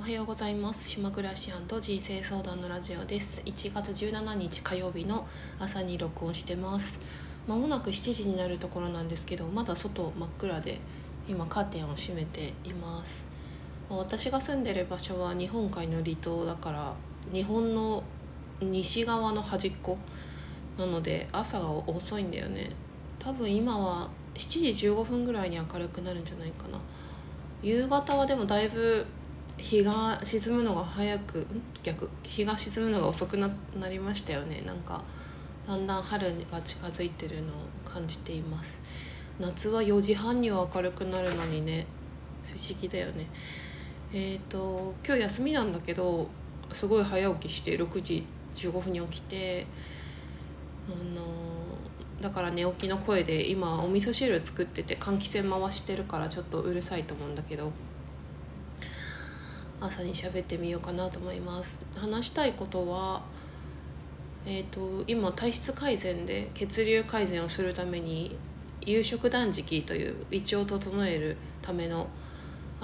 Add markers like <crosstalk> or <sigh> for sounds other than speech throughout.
おはようございます。島暮らし人生相談のラジオです。1月17日火曜日の朝に録音してます。まもなく7時になるところなんですけどまだ外真っ暗で今カーテンを閉めています。私が住んでる場所は日本海の離島だから日本の西側の端っこなので朝が遅いんだよね。多分今は7時15分ぐらいに明るくなるんじゃないかな。夕方はでもだいぶ日が沈むのが早く逆？日が沈むのが遅くななりましたよね。なんかだんだん春が近づいてるのを感じています。夏は4時半には明るくなるのにね。不思議だよね。えっ、ー、と今日休みなんだけどすごい早起きして6時15分に起きてあのだから寝起きの声で今お味噌汁作ってて換気扇回してるからちょっとうるさいと思うんだけど朝に喋ってみようかなと思います。話したいことはえーと、今体質改善で血流改善をするために夕食断食という胃腸を整えるための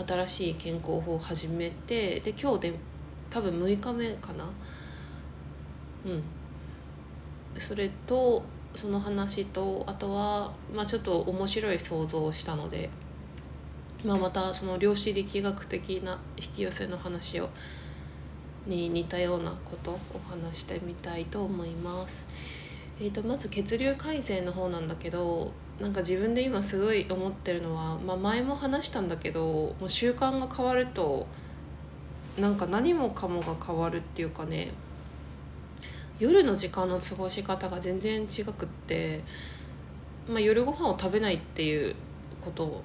新しい健康法を始めてで今日で多分6日目かな。うん。それとその話とあとは、まあ、ちょっと面白い想像をしたので、まあ、またその量子力学的な引き寄せの話をに似たようなことを話してみたいと思います。えーと、まず血流改善の方なんだけどなんか自分で今すごい思ってるのは、まあ、前も話したんだけどもう習慣が変わるとなんか何もかもが変わるっていうかね夜の時間の過ごし方が全然違くって、まあ、夜ご飯を食べないっていうこと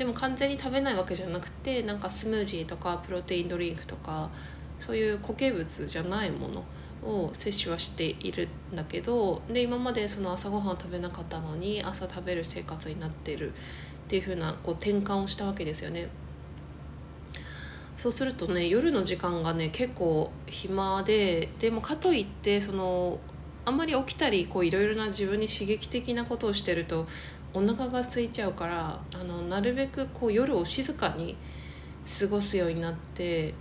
でも完全に食べないわけじゃなくてなんかスムージーとかプロテインドリンクとかそういう固形物じゃないものを摂取はしているんだけどで今までその朝ごはん食べなかったのに朝食べる生活になってるっていう風なこう転換をしたわけですよね。そうするとね夜の時間がね結構暇ででもかといってそのあんまり起きたりいろいろな自分に刺激的なことをしてるとお腹が空いちゃうからあのなるべくこう夜を静かに過ごすようになって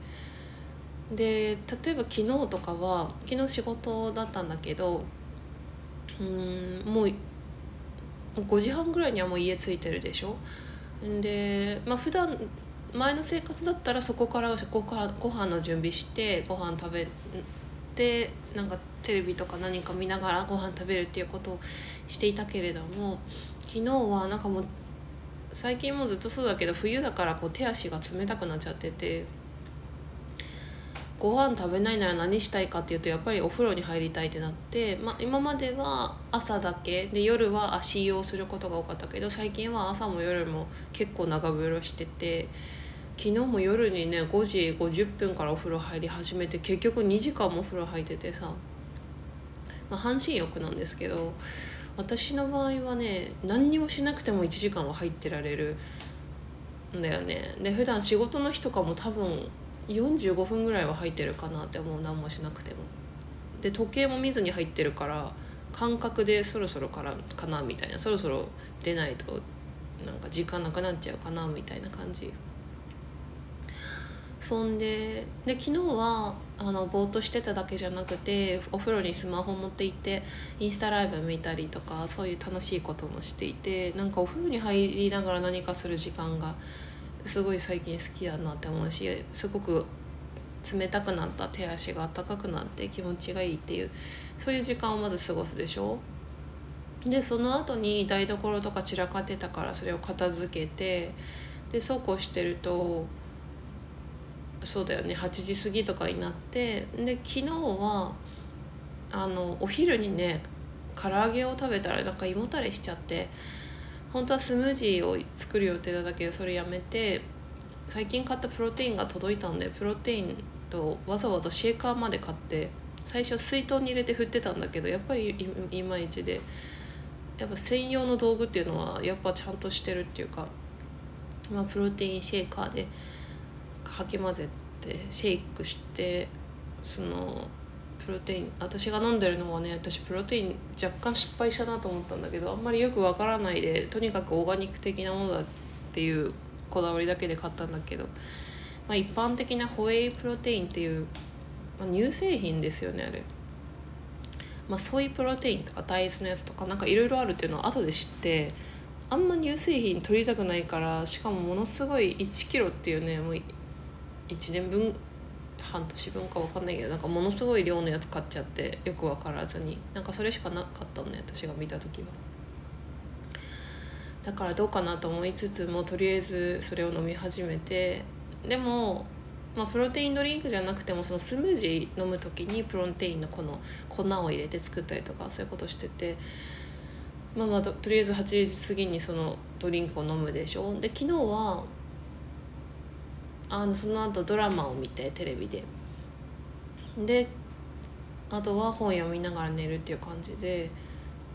で例えば昨日とかは昨日仕事だったんだけどうんもう5時半ぐらいにはもう家着いてるでしょ？でまあ普段前の生活だったらそこからご飯ご飯の準備してご飯食べてなんかテレビとか何か見ながらご飯食べるっていうことをしていたけれども昨日はなんかもう最近もずっとそうだけど冬だからこう手足が冷たくなっちゃっててご飯食べないなら何したいかっていうとやっぱりお風呂に入りたいってなって、まあ、今までは朝だけで夜は足湯をすることが多かったけど最近は朝も夜も結構長風呂してて昨日も夜にね5時50分からお風呂入り始めて結局2時間もお風呂入っててさ、まあ、半身浴なんですけど私の場合はね何にもしなくても1時間は入ってられるんだよね。で普段仕事の日とかも多分45分ぐらいは入ってるかなって思う何もしなくても。で時計も見ずに入ってるから感覚でそろそろからかなみたいなそろそろ出ないとなんか時間なくなっちゃうかなみたいな感じ。そんでで昨日はあのぼーっとしてただけじゃなくてお風呂にスマホ持って行ってインスタライブ見たりとかそういう楽しいこともしていてなんかお風呂に入りながら何かする時間がすごい最近好きだなって思うしすごく冷たくなった手足が温かくなって気持ちがいいっていうそういう時間をまず過ごすでしょ？でその後に台所とか散らかってたからそれを片付けてでそうこうしてるとそうだよね。8時過ぎとかになってで昨日はあのお昼にね唐揚げを食べたらなんか胃もたれしちゃって本当はスムージーを作る予定だったけどそれやめて最近買ったプロテインが届いたんでプロテインとわざわざシェーカーまで買って最初水筒に入れて振ってたんだけどやっぱりいまいちでやっぱ専用の道具っていうのはやっぱちゃんとしてるっていうか、まあ、プロテインシェーカーでかき混ぜてシェイクしてそのプロテイン私が飲んでるのはね私プロテイン若干失敗したなと思ったんだけどあんまりよくわからないでとにかくオーガニック的なものだっていうこだわりだけで買ったんだけどまあ、一般的なホエイプロテインっていう、まあ、乳製品ですよねあれ。まあ、ソイプロテインとか大豆のやつとかなんかいろいろあるっていうのを後で知ってあんま乳製品取りたくないからしかもものすごい1キロっていうねもう1年分半年分か分かんないけどなんかものすごい量のやつ買っちゃってよく分からずに。なんかそれしかなかったのね私が見た時は。だからどうかなと思いつつもとりあえずそれを飲み始めて。でもまあ、プロテインドリンクじゃなくてもそのスムージー飲む時にプロテインのこの粉を入れて作ったりとかそういうことしてて、まあ、まあとりあえず8時過ぎにそのドリンクを飲むでしょ。で昨日はあのその後ドラマを見てテレビでであとは本読みながら寝るっていう感じで、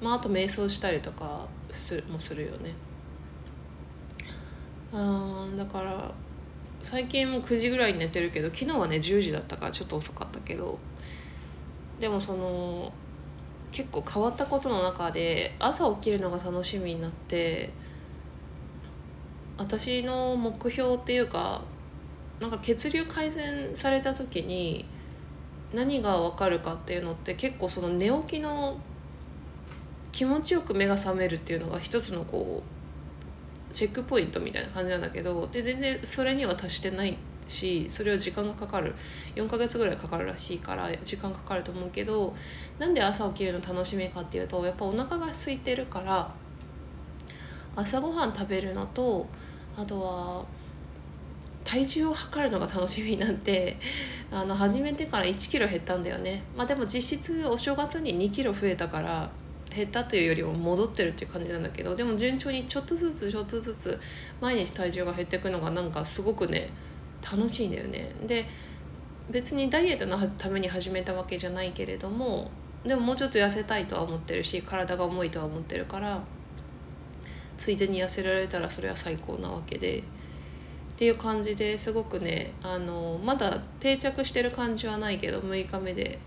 まあ、あと瞑想したりとかすもするよね。あだから最近も9時ぐらいに寝てるけど昨日はね10時だったからちょっと遅かったけどでもその結構変わったことの中で朝起きるのが楽しみになって私の目標っていうかなんか血流改善された時に何が分かるかっていうのって結構その寝起きの気持ちよく目が覚めるっていうのが一つのこうチェックポイントみたいな感じなんだけどで全然それには達してないしそれは時間がかかる。4ヶ月ぐらいかかるらしいから時間かかると思うけどなんで朝起きるの楽しみかっていうとやっぱお腹が空いてるから朝ごはん食べるのとあとは体重を測るのが楽しみなって <laughs> あの始めてから1キロ減ったんだよねまあでも実質お正月に2キロ増えたから減ったというよりも戻ってるっていう感じなんだけどでも順調にちょっとずつちょっとずつ毎日体重が減っていくのがなんかすごくね楽しいんだよね。で別にダイエットのために始めたわけじゃないけれどもでももうちょっと痩せたいとは思ってるし体が重いとは思ってるからついでに痩せられたらそれは最高なわけで。っていう感じですごくねあのまだ定着してる感じはないけど6日目で。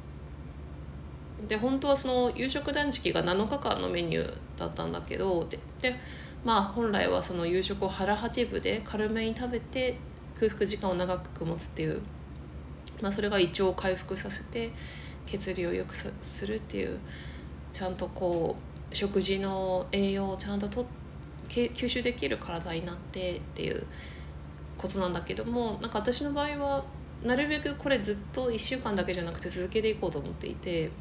で本当はその夕食断食が7日間のメニューだったんだけどでまあ本来はその夕食を腹八分で軽めに食べて空腹時間を長く持つっていう、まあ、それが胃腸を回復させて血流を良くするっていうちゃんとこう食事の栄養をちゃんとと吸収できる体になってっていうことなんだけどもなんか私の場合はなるべくこれずっと1週間だけじゃなくて続けていこうと思っていて。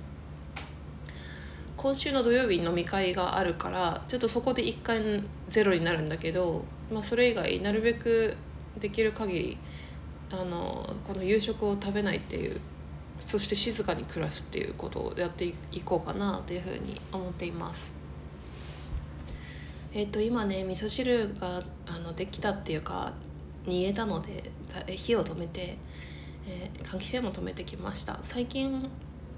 今週の土曜日に飲み会があるからちょっとそこで1回ゼロになるんだけど、まあ、それ以外なるべくできる限りあのこの夕食を食べないっていうそして静かに暮らすっていうことをやっていこうかなというふうに思っています。えっ、と今ね味噌汁があのできたっていうか煮えたので火を止めて、えー、換気扇も止めてきました。最近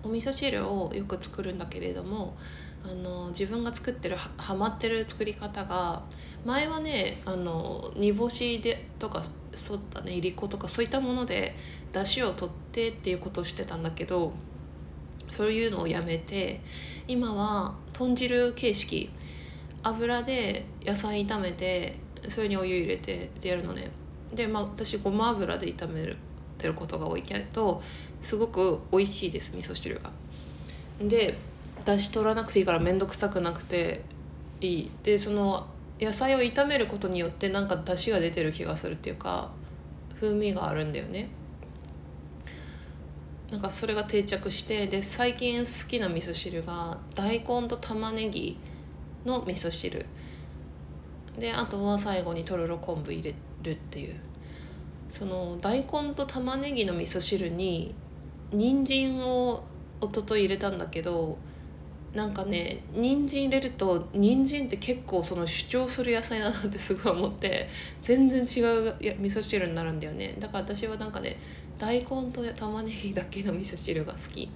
お味噌汁をよく作るんだけれどもあの自分が作ってるハマってる作り方が前はねあの煮干しでとかそうだねいりことかそういったもので出汁を取ってっていうことをしてたんだけどそういうのをやめて今は豚汁形式。油で野菜炒めてそれにお湯入れてやるのね。でまあ私ごま油で炒めるてることが多いけどすごく美味しいです味噌汁が。で出し取らなくていいから面倒くさくなくていい。でその野菜を炒めることによってなんか出汁が出てる気がするっていうか風味があるんだよね。なんかそれが定着してで最近好きな味噌汁が大根と玉ねぎの味噌汁。であとは最後にとろろ昆布入れるっていう。その大根と玉ねぎの味噌汁に人参を一昨日入れたんだけどなんかね人参入れると人参って結構その主張する野菜だなって <laughs> すごい思って全然違う味噌汁になるんだよね。だから私はなんかね大根と玉ねぎだけの味噌汁が好き。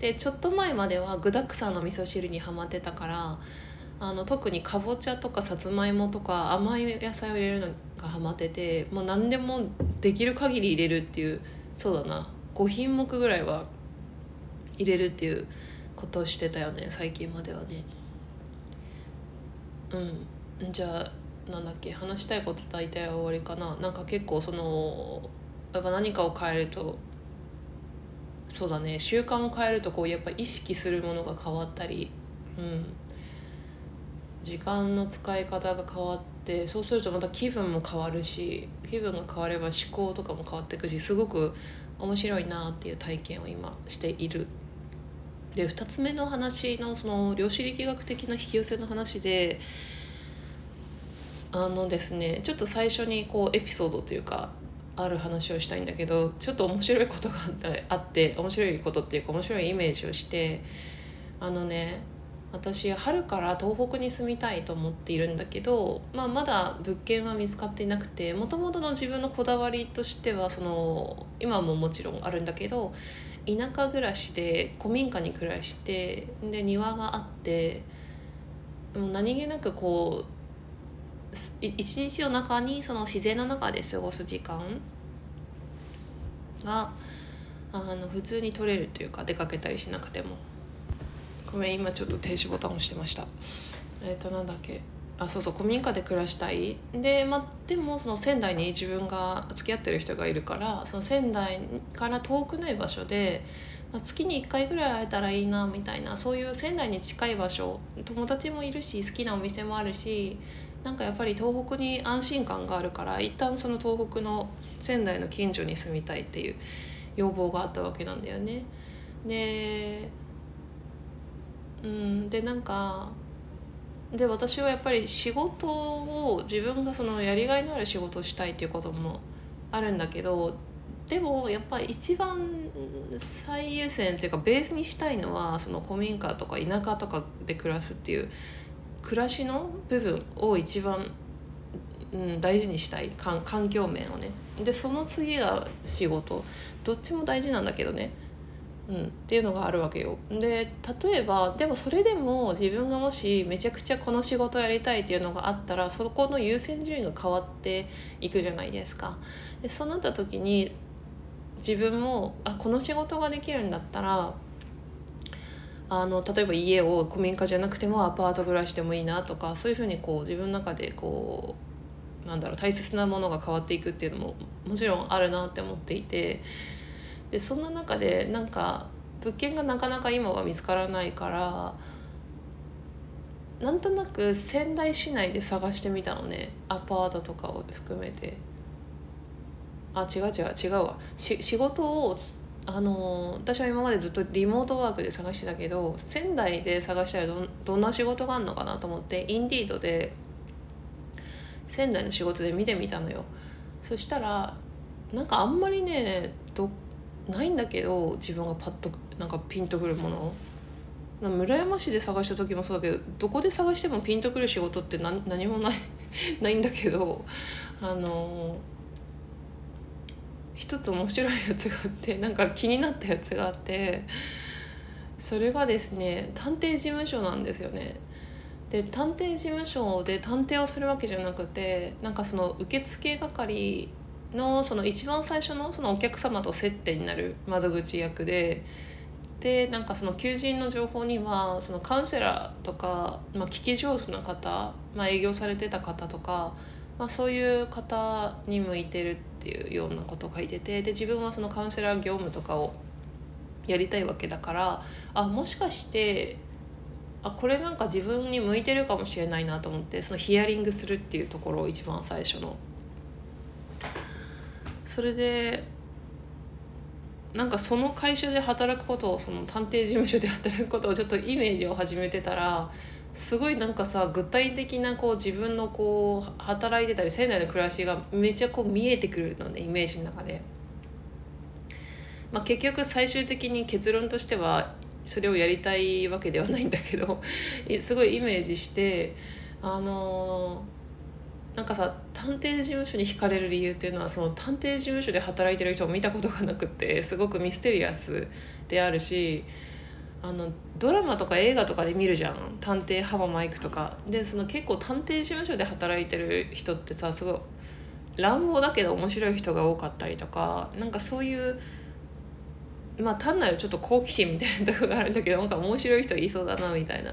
でちょっと前までは具だくさんの味噌汁にはまってたからあの特にかぼちゃとかさつまいもとか甘い野菜を入れるのがハマっててもう何でもできる限り入れるっていうそうだな。5品目ぐらいは入れるっていうことをしてたよね最近まではね。うん。じゃあなんだっけ話したいこと大体終わりかな。なんか結構そのやっぱ何かを変えるとそうだね習慣を変えるとこうやっぱ意識するものが変わったり、うん、時間の使い方が変わってそうするとまた気分も変わるし気分が変われば思考とかも変わっていくしすごく面白いなっていう体験を今している。で2つ目の話のその量子力学的な引き寄せの話であのですねちょっと最初にこうエピソードというかある話をしたいんだけどちょっと面白いことがあって面白いことっていうか面白いイメージをしてあのね私春から東北に住みたいと思っているんだけど、まあ、まだ物件は見つかっていなくてもともとの自分のこだわりとしてはその今ももちろんあるんだけど田舎暮らしで古民家に暮らしてで庭があってもう何気なくこう一日の中にその自然の中で過ごす時間があの普通に取れるというか出かけたりしなくても。ごめん今ちょっと停止ボタン押してました。えっ、ー、となんだっけ。あそうそう古民家で暮らしたい。で,、ま、でもその仙台に自分が付き合ってる人がいるからその仙台から遠くない場所で、ま、月に1回ぐらい会えたらいいなみたいなそういう仙台に近い場所友達もいるし好きなお店もあるしなんかやっぱり東北に安心感があるから一旦その東北の仙台の近所に住みたいっていう要望があったわけなんだよね。でうん。でなんかで私はやっぱり仕事を自分がそのやりがいのある仕事をしたいっていうこともあるんだけどでもやっぱり一番最優先っていうかベースにしたいのはその古民家とか田舎とかで暮らすっていう暮らしの部分を一番、うん、大事にしたい環境面をね。でその次が仕事。どっちも大事なんだけどね、うん、っていうのがあるわけよ。で例えばでもそれでも自分がもしめちゃくちゃこの仕事やりたいっていうのがあったらそこの優先順位が変わっていくじゃないですか。でそうなった時に自分もあこの仕事ができるんだったらあの例えば家を古民家じゃなくてもアパート暮らしでもいいなとかそういうふうにこう自分の中でこうなんだろう大切なものが変わっていくっていうのももちろんあるなって思っていてでそんな中でなんか物件がなかなか今は見つからないからなんとなく仙台市内で探してみたのね。アパートとかを含めて。あ違う違う違うわ。仕事をあの私は今までずっとリモートワークで探してたけど仙台で探したらどどんな仕事があるのかなと思ってインディードで仙台の仕事で見てみたのよ。そしたらなんかあんまりねどっないんだけど自分がパッとなんかピンとくるもの村山市で探した時もそうだけどどこで探してもピンとくる仕事って何何もない <laughs> ないんだけどあの一つ面白いやつがあってなんか気になったやつがあってそれがですね探偵事務所なんですよね。で探偵事務所で探偵をするわけじゃなくてなんかその受付係のその一番最初のそのお客様と接点になる窓口役ででなんかその求人の情報にはそのカウンセラーとか、まあ、聞き上手な方、まあ、営業されてた方とか、まあ、そういう方に向いてるっていうようなことを書いててで自分はそのカウンセラー業務とかをやりたいわけだからあもしかしてあこれなんか自分に向いてるかもしれないなと思ってそのヒアリングするっていうところを一番最初の。それでなんかその会社で働くことをその探偵事務所で働くことをちょっとイメージを始めてたらすごいなんかさ具体的なこう自分のこう働いてたり仙台の暮らしがめちゃこう見えてくるのねイメージの中で。まあ、結局最終的に結論としてはそれをやりたいわけではないんだけど <laughs> すごいイメージしてあのー、なんかさ探偵事務所に惹かれる理由っていうのはその探偵事務所で働いてる人を見たことがなくてすごくミステリアスであるしあのドラマとか映画とかで見るじゃん。探偵浜マイクとか。でその結構探偵事務所で働いてる人ってさすごい乱暴だけど面白い人が多かったりとかなんかそういうまあ単なるちょっと好奇心みたいなとこがあるんだけどなんか面白い人いそうだなみたいな。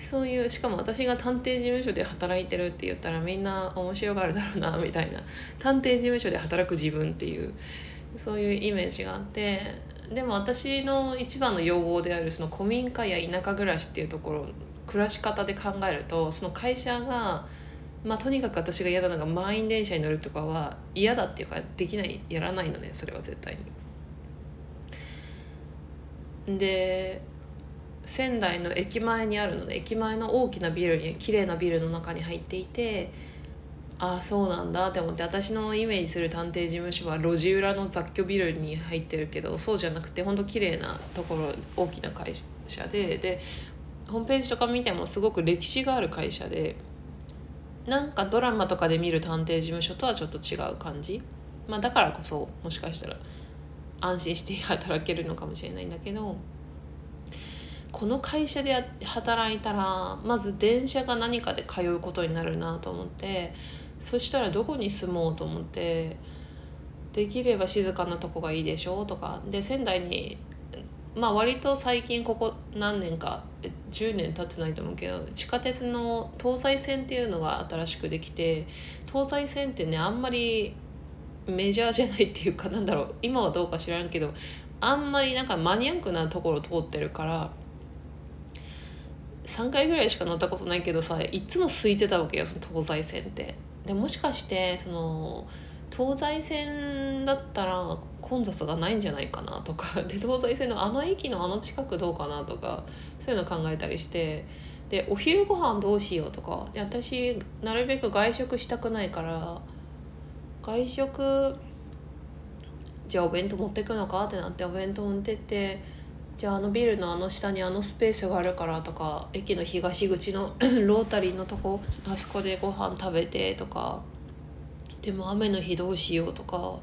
そういうしかも私が探偵事務所で働いてるって言ったらみんな面白がるだろうなみたいな探偵事務所で働く自分っていうそういうイメージがあってでも私の一番の要望であるその古民家や田舎暮らしっていうところ暮らし方で考えるとその会社がまあとにかく私が嫌なのが満員電車に乗るとかは嫌だっていうかできないやらないのねそれは絶対に。で仙台の駅前にあるので駅前の大きなビルに綺麗なビルの中に入っていてああそうなんだって思って私のイメージする探偵事務所は路地裏の雑居ビルに入ってるけどそうじゃなくてほんと綺麗なところ大きな会社ででホームページとか見てもすごく歴史がある会社でなんかドラマとかで見る探偵事務所とはちょっと違う感じ、まあ、だからこそもしかしたら安心して働けるのかもしれないんだけどこの会社で働いたらまず電車が何かで通うことになるなと思ってそしたらどこに住もうと思ってできれば静かなとこがいいでしょうとかで仙台にまあ割と最近ここ何年か10年経ってないと思うけど地下鉄の東西線っていうのが新しくできて東西線ってねあんまりメジャーじゃないっていうかなんだろう今はどうか知らんけどあんまりなんかマニアックなところ通ってるから3回ぐらいしか乗ったことないけどさいつも空いてたわけよその東西線って。でもしかしてその東西線だったら混雑がないんじゃないかなとか。で東西線のあの駅のあの近くどうかなとかそういうの考えたりして。でお昼ご飯どうしようとか。で私なるべく外食したくないから外食じゃあお弁当持ってくのかってなってお弁当持ってってじゃああのビルのあの下にあのスペースがあるからとか駅の東口の <clears throat> ロータリーのとこあそこでご飯食べてとかでも雨の日どうしようとか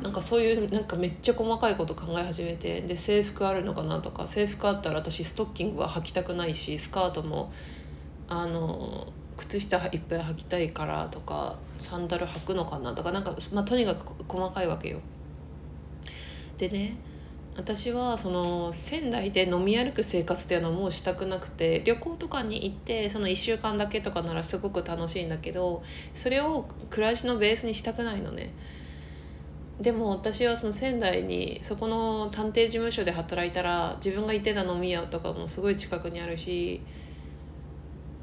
なんかそういうなんかめっちゃ細かいこと考え始めてで制服あるのかなとか制服あったら私ストッキングは履きたくないしスカートもあの靴下いっぱい履きたいからとかサンダル履くのかなとかなんか、まあ、とにかく細かいわけよ。でね私はその仙台で飲み歩く生活っていうのはもうしたくなくて旅行とかに行ってその1週間だけとかならすごく楽しいんだけどそれを暮らしのベースにしたくないのね。でも私はその仙台にそこの探偵事務所で働いたら自分が行ってた飲み屋とかもすごい近くにあるし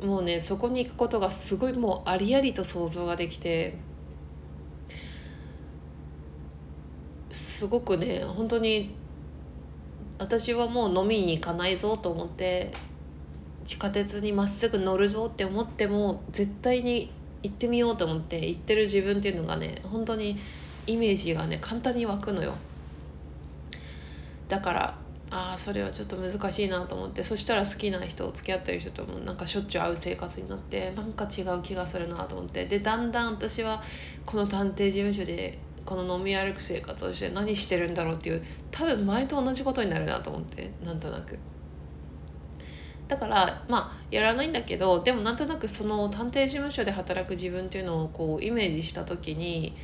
もうねそこに行くことがすごいもうありありと想像ができてすごくね本当に私はもう飲みに行かないぞと思って地下鉄にまっすぐ乗るぞって思っても絶対に行ってみようと思って行ってる自分っていうのがね本当にイメージがね簡単に湧くのよ。だからああそれはちょっと難しいなと思ってそしたら好きな人付き合ってる人ともなんかしょっちゅう会う生活になってなんか違う気がするなと思って。でだんだん私はこの探偵事務所でこの飲み歩く生活をして何してるんだろうっていう多分前と同じことになるなと思ってなんとなく。だからまあやらないんだけどでもなんとなくその探偵事務所で働く自分っていうのをこうイメージした時に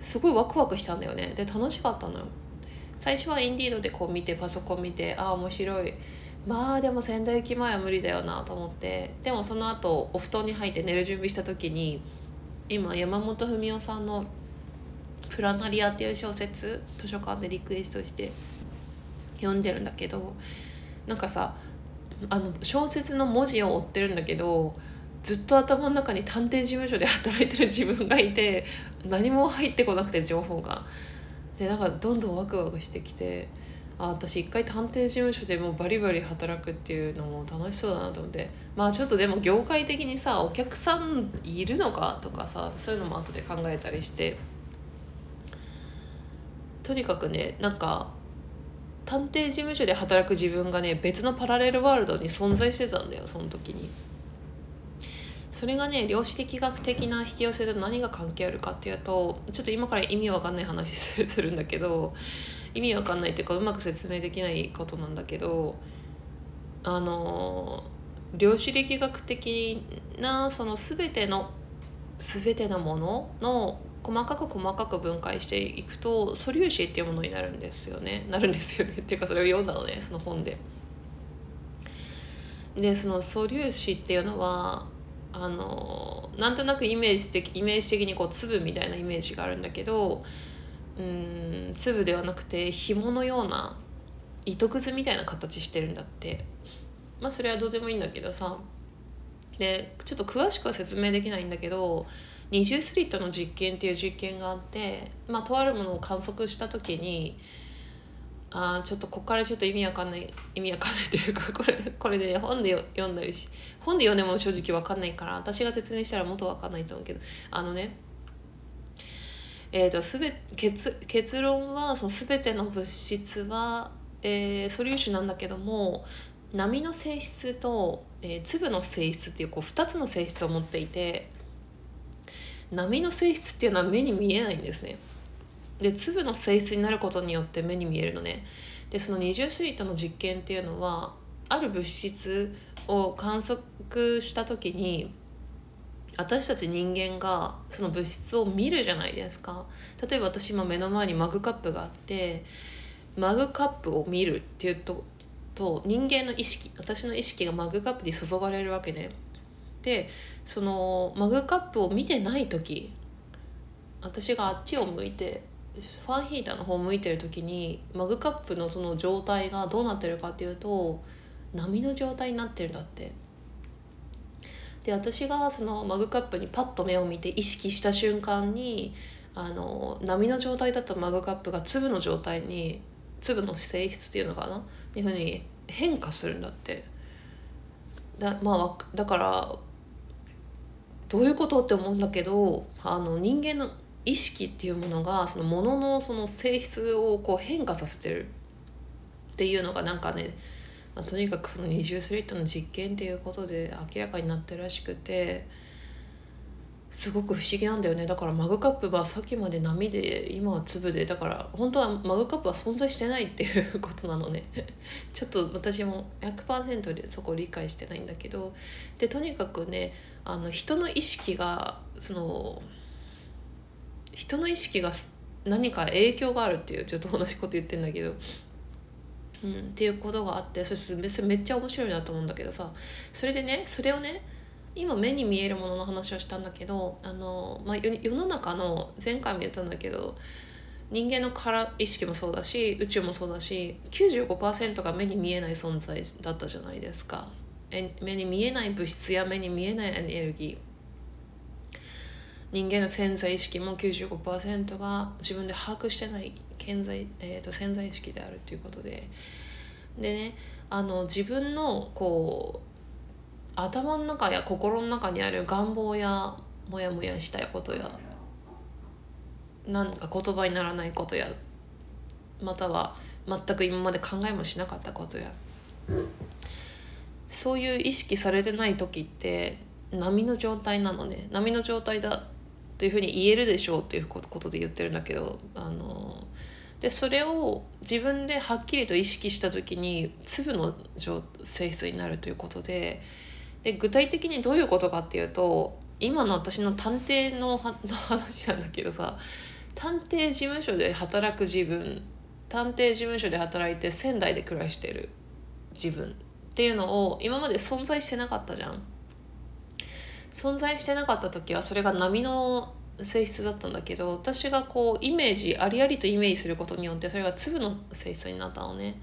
すごいワクワクしたんだよね。で楽しかったのよ。最初はインディードでこう見てパソコン見てああ面白い。まあでも仙台駅前は無理だよなと思って。でもその後お布団に入って寝る準備した時に今山本文夫さんの「プラナリア」っていう小説図書館でリクエストして読んでるんだけどなんかさあの小説の文字を追ってるんだけどずっと頭の中に探偵事務所で働いてる自分がいて何も入ってこなくて情報が。でなんかどんどんワクワクしてきてあ私一回探偵事務所でもうバリバリ働くっていうのも楽しそうだなと思ってまあちょっとでも業界的にさお客さんいるのかとかさそういうのも後で考えたりしてとにかくねなんか探偵事務所で働く自分がね別のパラレルワールドに存在してたんだよその時に。それがね量子力学的な引き寄せと何が関係あるかっていうとちょっと今から意味わかんない話 <laughs> するんだけど意味わかんないっていうかうまく説明できないことなんだけどあの量子力学的なその全ての全てのものの細かく細かく分解していくと素粒子っていうものになるんですよね。なるんですよね。っていうかそれを読んだのねその本で。でその素粒子っていうのはあのなんとなくイメージ的イメージ的にこう粒みたいなイメージがあるんだけどうん粒ではなくて紐のような糸くずみたいな形してるんだって。まあそれはどうでもいいんだけどさ。でちょっと詳しくは説明できないんだけど二重スリットの実験っていう実験があって、まあ、とあるものを観測した時にあちょっとここからちょっと意味わかんない意味わかんないというか <laughs> これこれで、ね、本で読んだりし本で読んでも正直わかんないから私が説明したらもっとわかんないと思うけどあのねえーと、すべ結結論はその全ての物質は、えー、素粒子なんだけども波の性質と、えー、粒の性質っていうこう2つの性質を持っていて波の性質っていうのは目に見えないんですね。で粒の性質になることによって目に見えるのね。でその二重スリットの実験っていうのはある物質を観測した時に私たち人間がその物質を見るじゃないですか例えば私今目の前にマグカップがあってマグカップを見るっていうとと人間の意識私の意識がマグカップに注がれるわけねでそのマグカップを見てない時私があっちを向いてファンヒーターの方を向いてる時にマグカップのその状態がどうなってるかっていうと波の状態になってるんだって。で私がそのマグカップにパッと目を見て意識した瞬間にあの波の状態だったマグカップが粒の状態に粒の性質っていうのかな？っていうふうに変化するんだって。だ,、まあ、だからどういうことって思うんだけどあの人間の意識っていうものがそのもののその性質をこう変化させてるっていうのがなんかねまあ、とにかくその二重スリットの実験っていうことで明らかになってるらしくてすごく不思議なんだよね。だからマグカップはさっきまで波で今は粒で。だから本当はマグカップは存在してないっていうことなのね。<laughs> ちょっと私も100%でそこを理解してないんだけど。でとにかくねあの人の意識がその人の意識が何か影響があるっていうちょっと同じこと言ってんだけど。うん、っていうことがあってそして別にめっちゃ面白いなと思うんだけどさ。それでねそれをね今目に見えるものの話をしたんだけどあの、まあ、世の中の前回も言ったんだけど人間のから意識もそうだし宇宙もそうだし95%が目に見えない存在だったじゃないですか。目に見えない物質や目に見えないエネルギー。人間の潜在意識も95%が自分で把握してない潜在,、えーと、潜在意識であるということで。でねあの自分のこう頭の中や心の中にある願望やモヤモヤしたいことやなんか言葉にならないことやまたは全く今まで考えもしなかったことやそういう意識されてない時って波の状態なのね。波の状態だというふうに言えるでしょうっていうことで言ってるんだけどあのでそれを自分ではっきりと意識した時に粒の性質になるということでで具体的にどういうことかっていうと今の私の探偵 <laughs> の話なんだけどさ探偵事務所で働く自分探偵事務所で働いて仙台で暮らしてる自分っていうのを今まで存在してなかったじゃん。存在してなかった時はそれが波の性質だったんだけど私がこうイメージありありとイメージすることによってそれが粒の性質になったのね。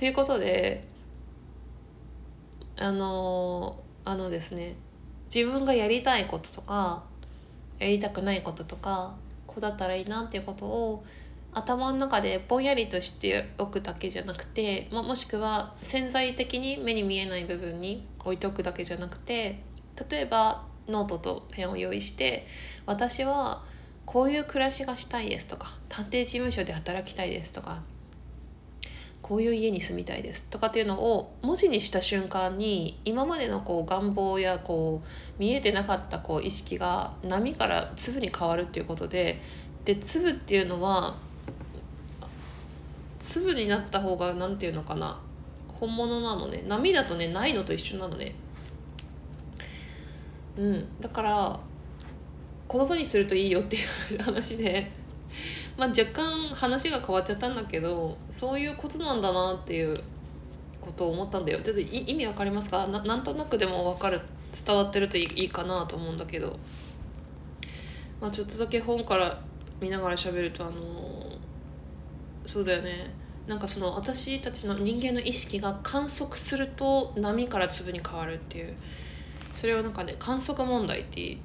ということであのあのですね自分がやりたいこととかやりたくないこととかこうだったらいいなっていうことを頭の中でぼんやりとしておくだけじゃなくてももしくは潜在的に目に見えない部分に置いておくだけじゃなくて例えばノートとペンを用意して私はこういう暮らしがしたいですとか探偵事務所で働きたいですとかこういう家に住みたいですとかっていうのを文字にした瞬間に今までのこう願望やこう見えてなかったこう意識が波から粒に変わるっていうことでで粒っていうのは粒になった方が何て言うのかな本物なのね波だとねないのと一緒なのね。うんだから言葉にするといいよっていう話でまあ、若干話が変わっちゃったんだけどそういうことなんだなっていうことを思ったんだよ。ちょっと意味わかりますか？ななんとなくでも分かる伝わってるといいかなと思うんだけど、まあ、ちょっとだけ本から見ながら喋るとあのそうだよね。なんかその私たちの人間の意識が観測すると波から粒に変わるっていう。それをなんかね観測問題って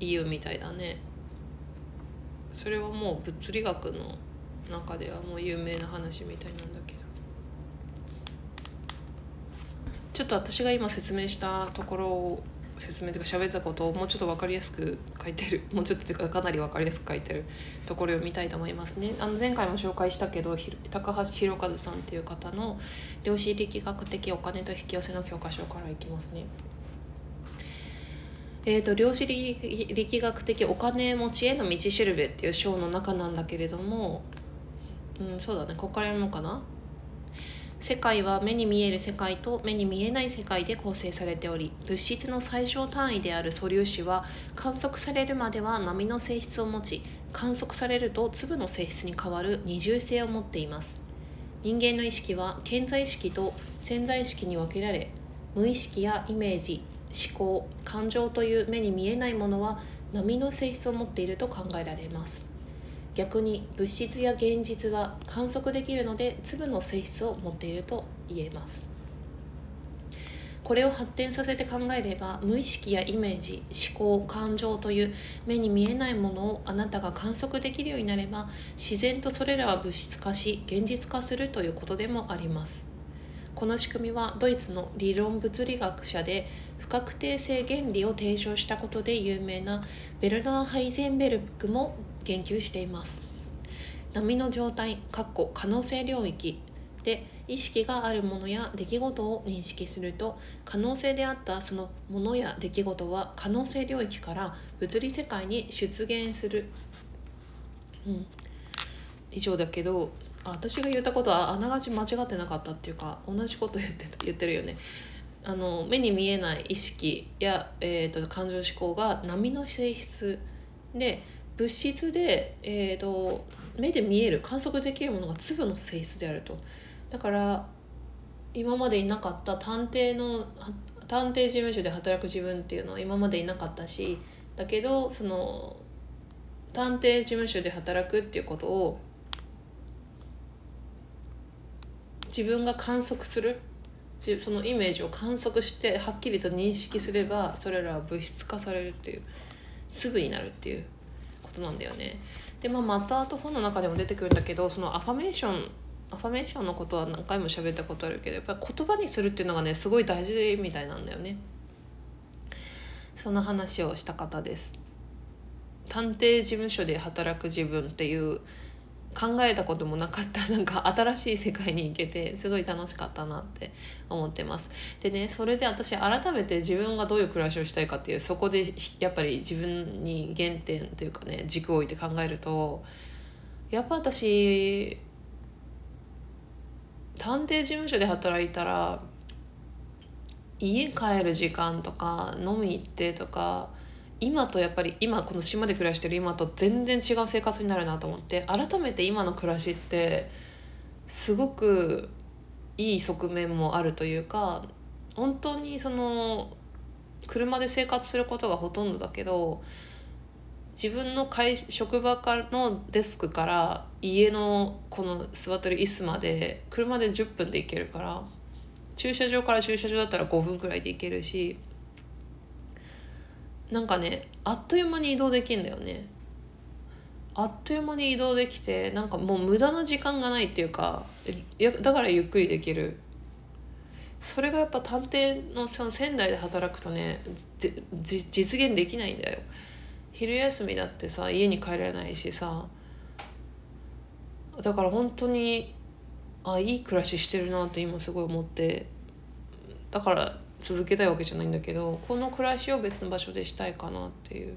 言うみたいだね。それはもう物理学の中ではもう有名な話みたいなんだけどちょっと私が今説明したところを説明とか喋ったことをもうちょっと分かりやすく書いてる <laughs> もうちょっとというかかなり分かりやすく書いてるところを見たいと思いますね。あの前回も紹介したけど高橋弘和さんっていう方の「量子力学的お金と引き寄せ」の教科書からいきますね。えーと、量子力学的お金持ちへの道しるべっていう章の中なんだけれども、うん、そうだねここから読むのかな。世界は目に見える世界と目に見えない世界で構成されており物質の最小単位である素粒子は観測されるまでは波の性質を持ち観測されると粒の性質に変わる二重性を持っています。人間の意識は潜在意識と潜在意識に分けられ無意識やイメージ思考感情という目に見えないものは波の性質を持っていると考えられます。逆に物質や現実は観測できるので粒の性質を持っていると言えます。これを発展させて考えれば無意識やイメージ思考感情という目に見えないものをあなたが観測できるようになれば自然とそれらは物質化し現実化するということでもあります。この仕組みはドイツの理論物理学者で不確定性原理を提唱したことで有名なベルナー・ハイゼンベルクも言及しています。波の状態可能性領域で意識があるものや出来事を認識すると可能性であったそのものや出来事は可能性領域から物理世界に出現する、うん、以上だけど私が言ったことはあながち間違ってなかったっていうか同じこと言って言ってるよね。あの目に見えない意識や、えーと、感情思考が波の性質で物質で、えーと、目で見える観測できるものが粒の性質であるとだから今までいなかった探偵の探偵事務所で働く自分っていうのは今までいなかったしだけどその探偵事務所で働くっていうことを自分が観測するそのイメージを観測してはっきりと認識すればそれらは物質化されるっていう粒になるっていうことなんだよね。でまあまた後本の中でも出てくるんだけどそのアファメーションアファメーションのことは何回も喋ったことあるけどやっぱり言葉にするっていうのがねすごい大事みたいなんだよね。その話をした方です。探偵事務所で働く自分っていう考えたこともなかったなんか新しい世界に行けてすごい楽しかったなって思ってます。でねそれで私改めて自分がどういう暮らしをしたいかっていうそこでやっぱり自分に原点というかね軸を置いて考えるとやっぱ私探偵事務所で働いたら家帰る時間とか飲み行ってとか今とやっぱり今この島で暮らしてる今と全然違う生活になるなと思って改めて今の暮らしってすごくいい側面もあるというか本当にその車で生活することがほとんどだけど自分の会職場からのデスクから家のこの座ってる椅子まで車で10分で行けるから駐車場から駐車場だったら5分くらいで行けるしなんかねあっという間に移動できんだよね。あっという間に移動できてなんかもう無駄な時間がないっていうかだからゆっくりできる。それがやっぱ探偵のその仙台で働くとね実現できないんだよ。昼休みだってさ家に帰れないしさ。だから本当にあいい暮らししてるなって今すごい思って。だから続けたいわけじゃないんだけどこの暮らしを別の場所でしたいかなっていう。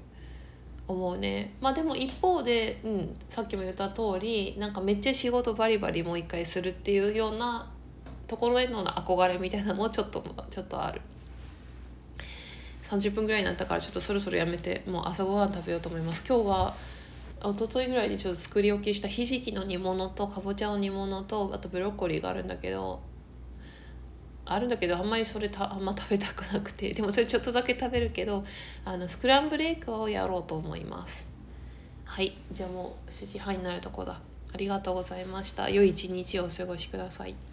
思うね。まあでも一方で、うん、さっきも言った通りなんかめっちゃ仕事バリバリもう一回するっていうようなところへの憧れみたいなのもちょっと <laughs> ちょっとある。30分ぐらいになったからちょっとそろそろやめてもう朝ごはん食べようと思います。今日は一昨日ぐらいにちょっと作り置きしたひじきの煮物とかぼちゃの煮物とあとブロッコリーがあるんだけどあるんだけどあんまりそれたあんま食べたくなくて。<laughs> でもそれちょっとだけ食べるけどあのスクランブルエッグをやろうと思います。はい。じゃあもう7時半になるとこだ。ありがとうございました。良い一日をお過ごしください。